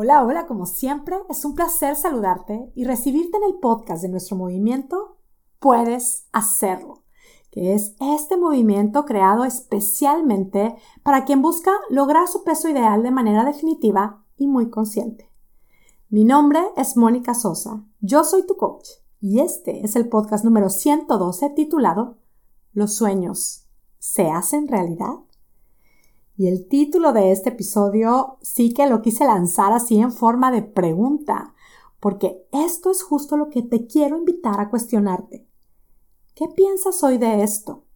Hola, hola, como siempre, es un placer saludarte y recibirte en el podcast de nuestro movimiento Puedes hacerlo, que es este movimiento creado especialmente para quien busca lograr su peso ideal de manera definitiva y muy consciente. Mi nombre es Mónica Sosa, yo soy tu coach y este es el podcast número 112 titulado Los sueños se hacen realidad. Y el título de este episodio sí que lo quise lanzar así en forma de pregunta, porque esto es justo lo que te quiero invitar a cuestionarte. ¿Qué piensas hoy de esto?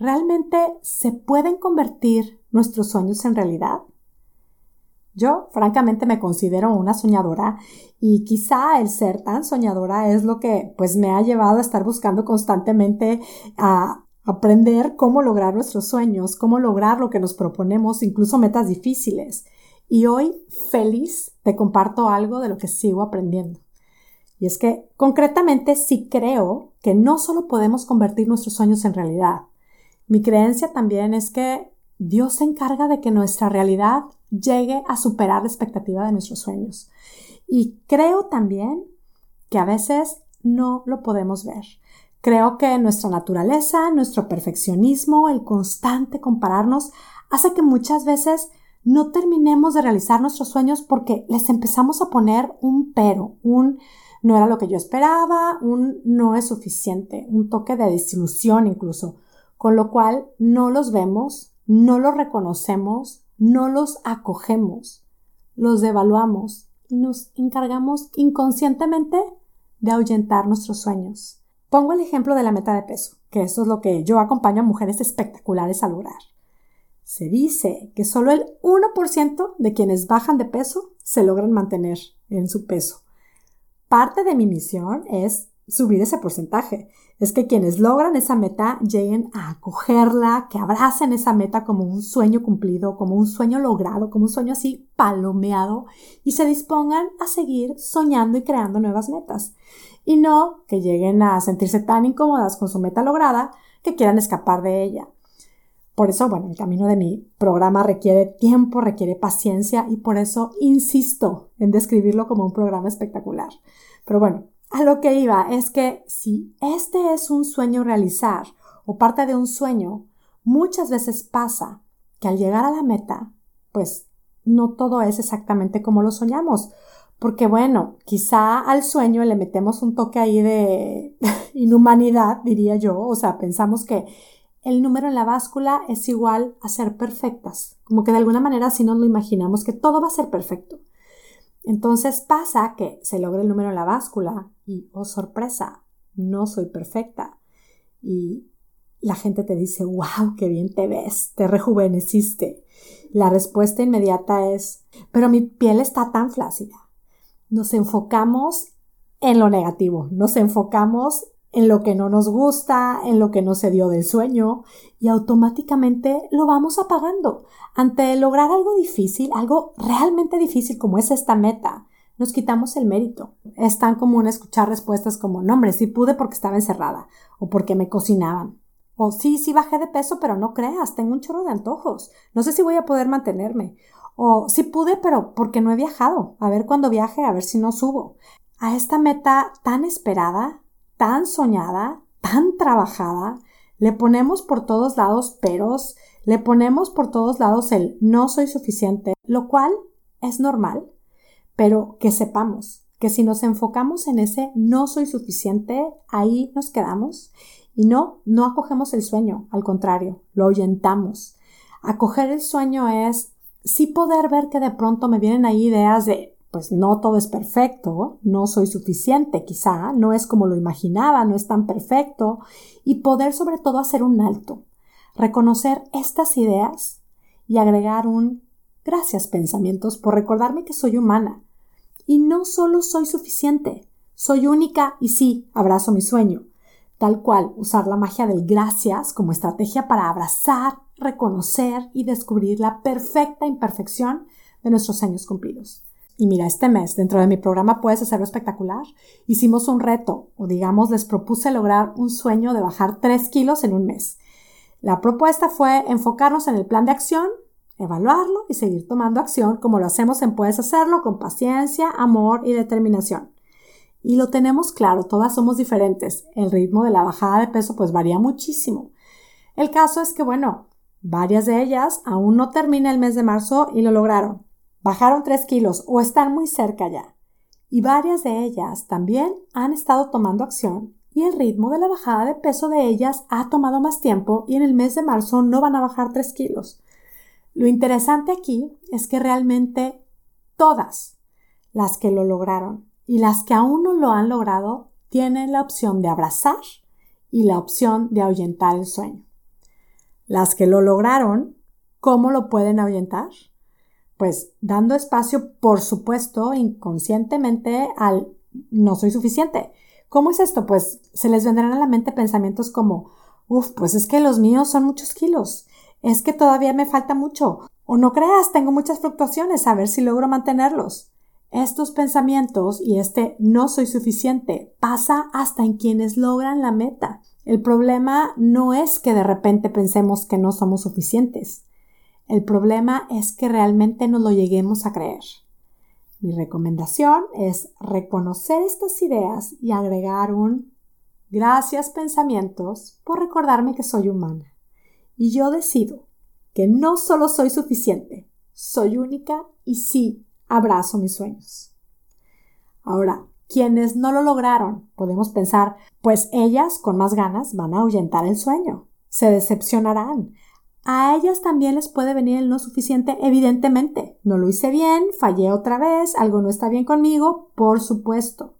¿Realmente se pueden convertir nuestros sueños en realidad? Yo, francamente, me considero una soñadora y quizá el ser tan soñadora es lo que pues me ha llevado a estar buscando constantemente a aprender cómo lograr nuestros sueños, cómo lograr lo que nos proponemos, incluso metas difíciles. Y hoy, feliz, te comparto algo de lo que sigo aprendiendo. Y es que, concretamente, sí creo que no solo podemos convertir nuestros sueños en realidad. Mi creencia también es que Dios se encarga de que nuestra realidad llegue a superar la expectativa de nuestros sueños. Y creo también que a veces no lo podemos ver. Creo que nuestra naturaleza, nuestro perfeccionismo, el constante compararnos, hace que muchas veces no terminemos de realizar nuestros sueños porque les empezamos a poner un pero, un no era lo que yo esperaba, un no es suficiente, un toque de desilusión incluso, con lo cual no los vemos, no los reconocemos, no los acogemos, los devaluamos y nos encargamos inconscientemente de ahuyentar nuestros sueños. Pongo el ejemplo de la meta de peso, que eso es lo que yo acompaño a mujeres espectaculares a lograr. Se dice que solo el 1% de quienes bajan de peso se logran mantener en su peso. Parte de mi misión es subir ese porcentaje. Es que quienes logran esa meta lleguen a acogerla, que abracen esa meta como un sueño cumplido, como un sueño logrado, como un sueño así palomeado y se dispongan a seguir soñando y creando nuevas metas y no que lleguen a sentirse tan incómodas con su meta lograda que quieran escapar de ella. Por eso, bueno, el camino de mi programa requiere tiempo, requiere paciencia y por eso insisto en describirlo como un programa espectacular. Pero bueno, a lo que iba es que si este es un sueño realizar o parte de un sueño, muchas veces pasa que al llegar a la meta, pues no todo es exactamente como lo soñamos porque bueno, quizá al sueño le metemos un toque ahí de inhumanidad, diría yo, o sea, pensamos que el número en la báscula es igual a ser perfectas, como que de alguna manera así nos lo imaginamos, que todo va a ser perfecto. Entonces pasa que se logra el número en la báscula y, oh sorpresa, no soy perfecta. Y la gente te dice, wow, qué bien te ves, te rejuveneciste. La respuesta inmediata es, pero mi piel está tan flácida nos enfocamos en lo negativo, nos enfocamos en lo que no nos gusta, en lo que no se dio del sueño y automáticamente lo vamos apagando. Ante lograr algo difícil, algo realmente difícil como es esta meta, nos quitamos el mérito. Es tan común escuchar respuestas como, no hombre, sí pude porque estaba encerrada o porque me cocinaban. O sí, sí bajé de peso, pero no creas, tengo un chorro de antojos. No sé si voy a poder mantenerme. O sí pude, pero porque no he viajado. A ver cuando viaje, a ver si no subo. A esta meta tan esperada, tan soñada, tan trabajada, le ponemos por todos lados peros, le ponemos por todos lados el no soy suficiente, lo cual es normal, pero que sepamos que si nos enfocamos en ese no soy suficiente, ahí nos quedamos y no, no acogemos el sueño, al contrario, lo ahuyentamos. Acoger el sueño es sí poder ver que de pronto me vienen ahí ideas de, pues no todo es perfecto, no soy suficiente quizá, no es como lo imaginaba, no es tan perfecto, y poder sobre todo hacer un alto, reconocer estas ideas y agregar un gracias pensamientos por recordarme que soy humana. Y no solo soy suficiente, soy única y sí, abrazo mi sueño. Tal cual, usar la magia del gracias como estrategia para abrazar reconocer y descubrir la perfecta imperfección de nuestros años cumplidos. Y mira, este mes, dentro de mi programa Puedes hacerlo espectacular, hicimos un reto, o digamos, les propuse lograr un sueño de bajar 3 kilos en un mes. La propuesta fue enfocarnos en el plan de acción evaluarlo y seguir tomando acción como lo hacemos en Puedes hacerlo con paciencia, amor y determinación. Y lo tenemos claro, todas somos diferentes. El ritmo de la bajada de peso pues varía muchísimo. El caso es que, bueno, varias de ellas aún no termina el mes de marzo y lo lograron. Bajaron 3 kilos o están muy cerca ya. Y varias de ellas también han estado tomando acción y el ritmo de la bajada de peso de ellas ha tomado más tiempo y en el mes de marzo no van a bajar 3 kilos. Lo interesante aquí es que realmente todas las que lo lograron y las que aún no lo han logrado tienen la opción de abrazar y la opción de ahuyentar el sueño. Las que lo lograron, ¿cómo lo pueden ahuyentar? Pues dando espacio, por supuesto, inconscientemente al no soy suficiente. ¿Cómo es esto? Pues se les vendrán a la mente pensamientos como, uff, pues es que los míos son muchos kilos, es que todavía me falta mucho, o no creas, tengo muchas fluctuaciones, a ver si logro mantenerlos. Estos pensamientos y este no soy suficiente pasa hasta en quienes logran la meta. El problema no es que de repente pensemos que no somos suficientes. El problema es que realmente no lo lleguemos a creer. Mi recomendación es reconocer estas ideas y agregar un gracias pensamientos por recordarme que soy humana. Y yo decido que no solo soy suficiente, soy única y sí abrazo mis sueños. Ahora, quienes no lo lograron, podemos pensar, pues ellas con más ganas van a ahuyentar el sueño, se decepcionarán. A ellas también les puede venir el no suficiente, evidentemente. No lo hice bien, fallé otra vez, algo no está bien conmigo, por supuesto.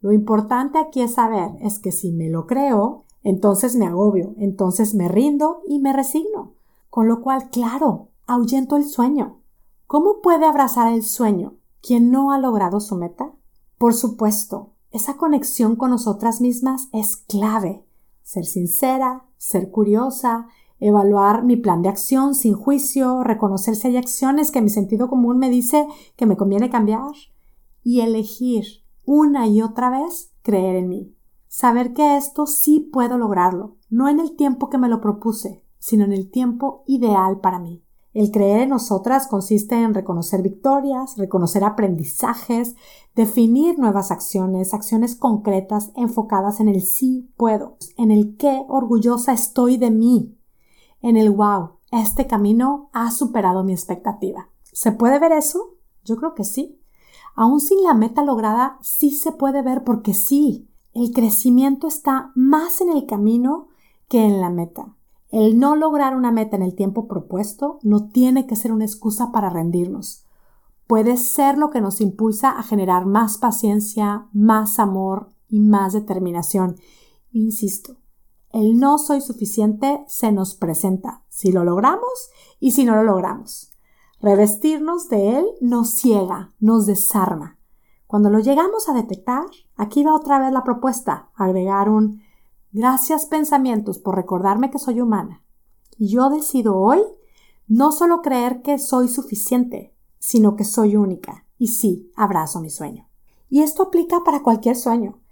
Lo importante aquí es saber es que si me lo creo, entonces me agobio, entonces me rindo y me resigno. Con lo cual, claro, ahuyento el sueño. ¿Cómo puede abrazar el sueño quien no ha logrado su meta? Por supuesto, esa conexión con nosotras mismas es clave. Ser sincera, ser curiosa, evaluar mi plan de acción sin juicio, reconocer si hay acciones que mi sentido común me dice que me conviene cambiar y elegir una y otra vez creer en mí. Saber que esto sí puedo lograrlo, no en el tiempo que me lo propuse, sino en el tiempo ideal para mí. El creer en nosotras consiste en reconocer victorias, reconocer aprendizajes, definir nuevas acciones, acciones concretas enfocadas en el sí puedo, en el qué orgullosa estoy de mí, en el wow, este camino ha superado mi expectativa. ¿Se puede ver eso? Yo creo que sí. Aún sin la meta lograda, sí se puede ver porque sí, el crecimiento está más en el camino que en la meta. El no lograr una meta en el tiempo propuesto no tiene que ser una excusa para rendirnos. Puede ser lo que nos impulsa a generar más paciencia, más amor y más determinación. Insisto, el no soy suficiente se nos presenta si lo logramos y si no lo logramos. Revestirnos de él nos ciega, nos desarma. Cuando lo llegamos a detectar, aquí va otra vez la propuesta, agregar un Gracias pensamientos por recordarme que soy humana. Y yo decido hoy no solo creer que soy suficiente, sino que soy única. Y sí, abrazo mi sueño. Y esto aplica para cualquier sueño.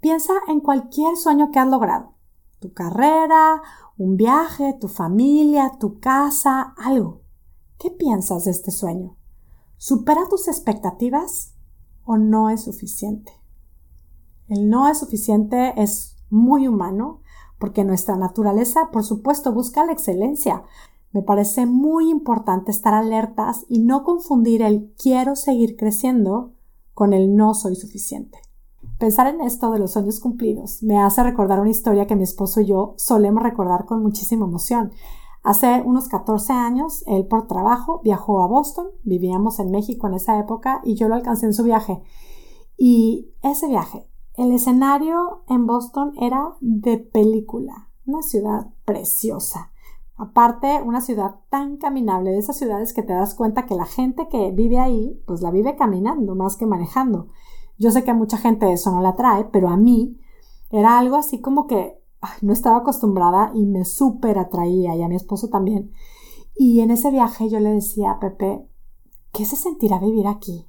Piensa en cualquier sueño que has logrado. Tu carrera, un viaje, tu familia, tu casa, algo. ¿Qué piensas de este sueño? ¿Supera tus expectativas o no es suficiente? El no es suficiente es muy humano, porque nuestra naturaleza, por supuesto, busca la excelencia. Me parece muy importante estar alertas y no confundir el quiero seguir creciendo con el no soy suficiente. Pensar en esto de los sueños cumplidos me hace recordar una historia que mi esposo y yo solemos recordar con muchísima emoción. Hace unos 14 años, él por trabajo viajó a Boston, vivíamos en México en esa época y yo lo alcancé en su viaje. Y ese viaje el escenario en Boston era de película, una ciudad preciosa. Aparte, una ciudad tan caminable, de esas ciudades que te das cuenta que la gente que vive ahí, pues la vive caminando más que manejando. Yo sé que a mucha gente eso no la atrae, pero a mí era algo así como que no estaba acostumbrada y me súper atraía y a mi esposo también. Y en ese viaje yo le decía a Pepe, ¿qué se sentirá vivir aquí?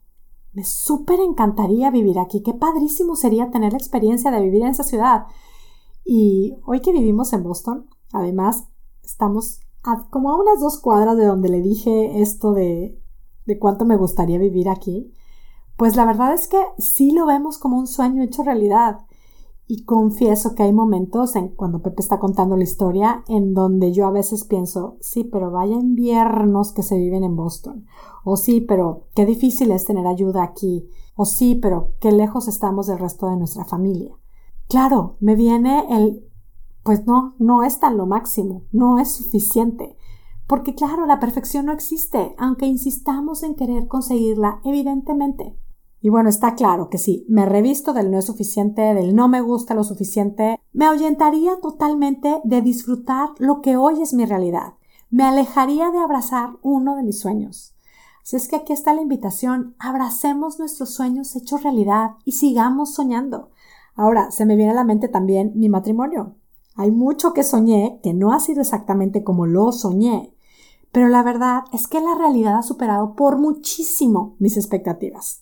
Me súper encantaría vivir aquí. Qué padrísimo sería tener la experiencia de vivir en esa ciudad. Y hoy que vivimos en Boston, además, estamos como a unas dos cuadras de donde le dije esto de, de cuánto me gustaría vivir aquí, pues la verdad es que sí lo vemos como un sueño hecho realidad. Y confieso que hay momentos en cuando Pepe está contando la historia en donde yo a veces pienso, sí, pero vaya inviernos que se viven en Boston. O sí, pero qué difícil es tener ayuda aquí. O sí, pero qué lejos estamos del resto de nuestra familia. Claro, me viene el, pues no, no es tan lo máximo, no es suficiente. Porque claro, la perfección no existe, aunque insistamos en querer conseguirla, evidentemente. Y bueno, está claro que si me revisto del no es suficiente, del no me gusta lo suficiente, me ahuyentaría totalmente de disfrutar lo que hoy es mi realidad. Me alejaría de abrazar uno de mis sueños. Así es que aquí está la invitación, abracemos nuestros sueños hechos realidad y sigamos soñando. Ahora, se me viene a la mente también mi matrimonio. Hay mucho que soñé que no ha sido exactamente como lo soñé, pero la verdad es que la realidad ha superado por muchísimo mis expectativas.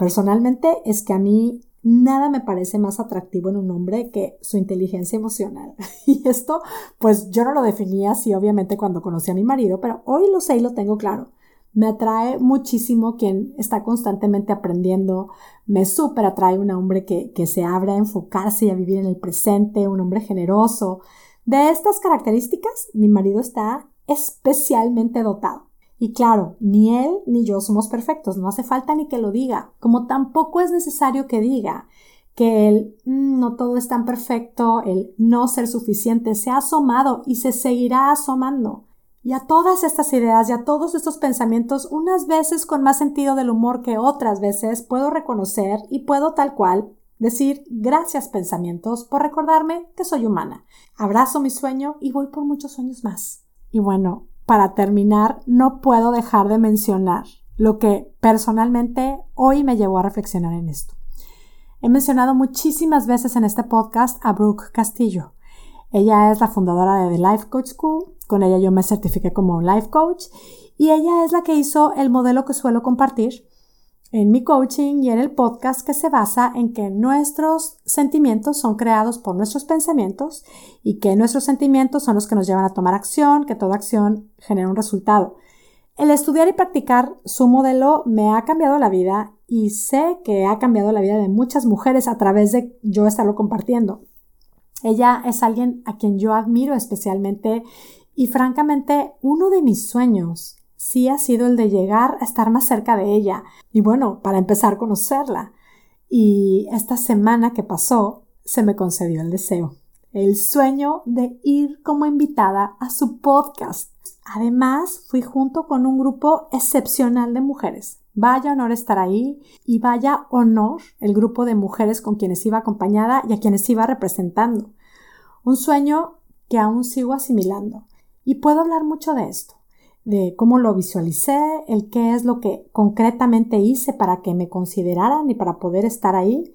Personalmente es que a mí nada me parece más atractivo en un hombre que su inteligencia emocional. Y esto, pues yo no lo definía así obviamente cuando conocí a mi marido, pero hoy lo sé y lo tengo claro. Me atrae muchísimo quien está constantemente aprendiendo. Me súper atrae un hombre que, que se abre a enfocarse y a vivir en el presente, un hombre generoso. De estas características, mi marido está especialmente dotado. Y claro, ni él ni yo somos perfectos, no hace falta ni que lo diga, como tampoco es necesario que diga que el mm, no todo es tan perfecto, el no ser suficiente se ha asomado y se seguirá asomando. Y a todas estas ideas y a todos estos pensamientos, unas veces con más sentido del humor que otras veces, puedo reconocer y puedo tal cual decir gracias pensamientos por recordarme que soy humana. Abrazo mi sueño y voy por muchos sueños más. Y bueno, para terminar, no puedo dejar de mencionar lo que personalmente hoy me llevó a reflexionar en esto. He mencionado muchísimas veces en este podcast a Brooke Castillo. Ella es la fundadora de The Life Coach School, con ella yo me certifiqué como Life Coach y ella es la que hizo el modelo que suelo compartir en mi coaching y en el podcast que se basa en que nuestros sentimientos son creados por nuestros pensamientos y que nuestros sentimientos son los que nos llevan a tomar acción, que toda acción genera un resultado. El estudiar y practicar su modelo me ha cambiado la vida y sé que ha cambiado la vida de muchas mujeres a través de yo estarlo compartiendo. Ella es alguien a quien yo admiro especialmente y francamente uno de mis sueños sí ha sido el de llegar a estar más cerca de ella y bueno, para empezar a conocerla. Y esta semana que pasó se me concedió el deseo, el sueño de ir como invitada a su podcast. Además, fui junto con un grupo excepcional de mujeres. Vaya honor estar ahí y vaya honor el grupo de mujeres con quienes iba acompañada y a quienes iba representando. Un sueño que aún sigo asimilando. Y puedo hablar mucho de esto de cómo lo visualicé, el qué es lo que concretamente hice para que me consideraran y para poder estar ahí,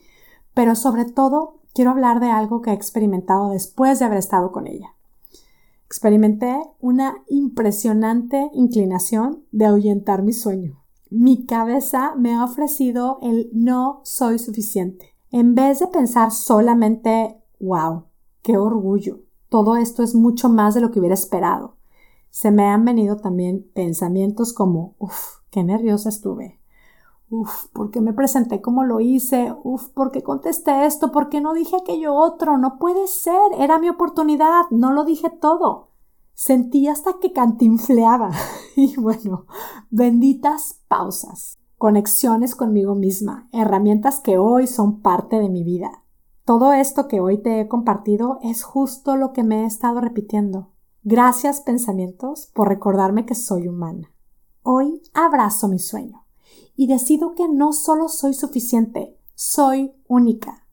pero sobre todo quiero hablar de algo que he experimentado después de haber estado con ella. Experimenté una impresionante inclinación de ahuyentar mi sueño. Mi cabeza me ha ofrecido el no soy suficiente. En vez de pensar solamente, wow, qué orgullo, todo esto es mucho más de lo que hubiera esperado se me han venido también pensamientos como, uff, qué nerviosa estuve. Uf, ¿por qué me presenté como lo hice? Uf, ¿por qué contesté esto? ¿Por qué no dije aquello otro? No puede ser, era mi oportunidad, no lo dije todo. Sentí hasta que cantinfleaba. y bueno, benditas pausas, conexiones conmigo misma, herramientas que hoy son parte de mi vida. Todo esto que hoy te he compartido es justo lo que me he estado repitiendo. Gracias pensamientos por recordarme que soy humana. Hoy abrazo mi sueño y decido que no solo soy suficiente, soy única.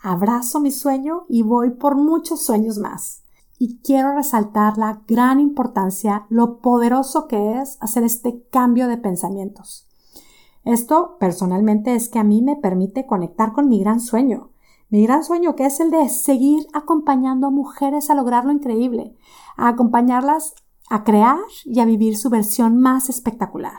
Abrazo mi sueño y voy por muchos sueños más. Y quiero resaltar la gran importancia, lo poderoso que es hacer este cambio de pensamientos. Esto personalmente es que a mí me permite conectar con mi gran sueño, mi gran sueño que es el de seguir acompañando a mujeres a lograr lo increíble, a acompañarlas a crear y a vivir su versión más espectacular.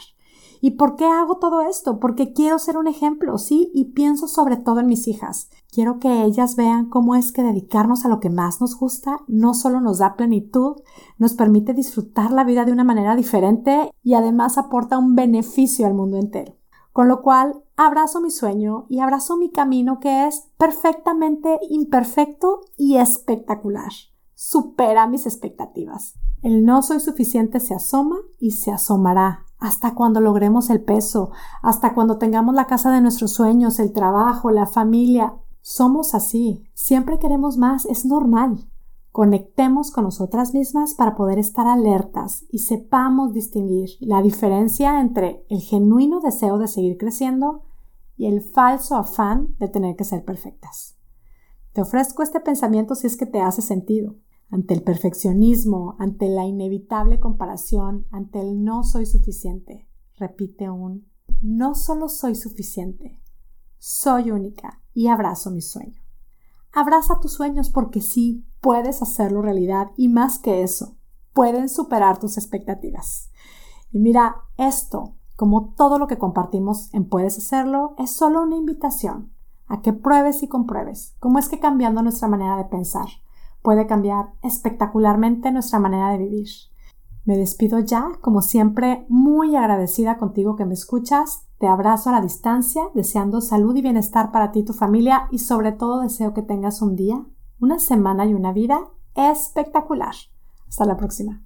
¿Y por qué hago todo esto? Porque quiero ser un ejemplo, ¿sí? Y pienso sobre todo en mis hijas. Quiero que ellas vean cómo es que dedicarnos a lo que más nos gusta no solo nos da plenitud, nos permite disfrutar la vida de una manera diferente y además aporta un beneficio al mundo entero. Con lo cual, abrazo mi sueño y abrazo mi camino que es perfectamente imperfecto y espectacular. Supera mis expectativas. El no soy suficiente se asoma y se asomará hasta cuando logremos el peso, hasta cuando tengamos la casa de nuestros sueños, el trabajo, la familia. Somos así. Siempre queremos más. Es normal. Conectemos con nosotras mismas para poder estar alertas y sepamos distinguir la diferencia entre el genuino deseo de seguir creciendo y el falso afán de tener que ser perfectas. Te ofrezco este pensamiento si es que te hace sentido ante el perfeccionismo, ante la inevitable comparación, ante el no soy suficiente. Repite un no solo soy suficiente, soy única y abrazo mi sueño. Abraza tus sueños porque sí, puedes hacerlo realidad y más que eso, pueden superar tus expectativas. Y mira, esto, como todo lo que compartimos en Puedes hacerlo, es solo una invitación a que pruebes y compruebes cómo es que cambiando nuestra manera de pensar, puede cambiar espectacularmente nuestra manera de vivir. Me despido ya, como siempre, muy agradecida contigo que me escuchas. Te abrazo a la distancia, deseando salud y bienestar para ti y tu familia y sobre todo deseo que tengas un día, una semana y una vida espectacular. Hasta la próxima.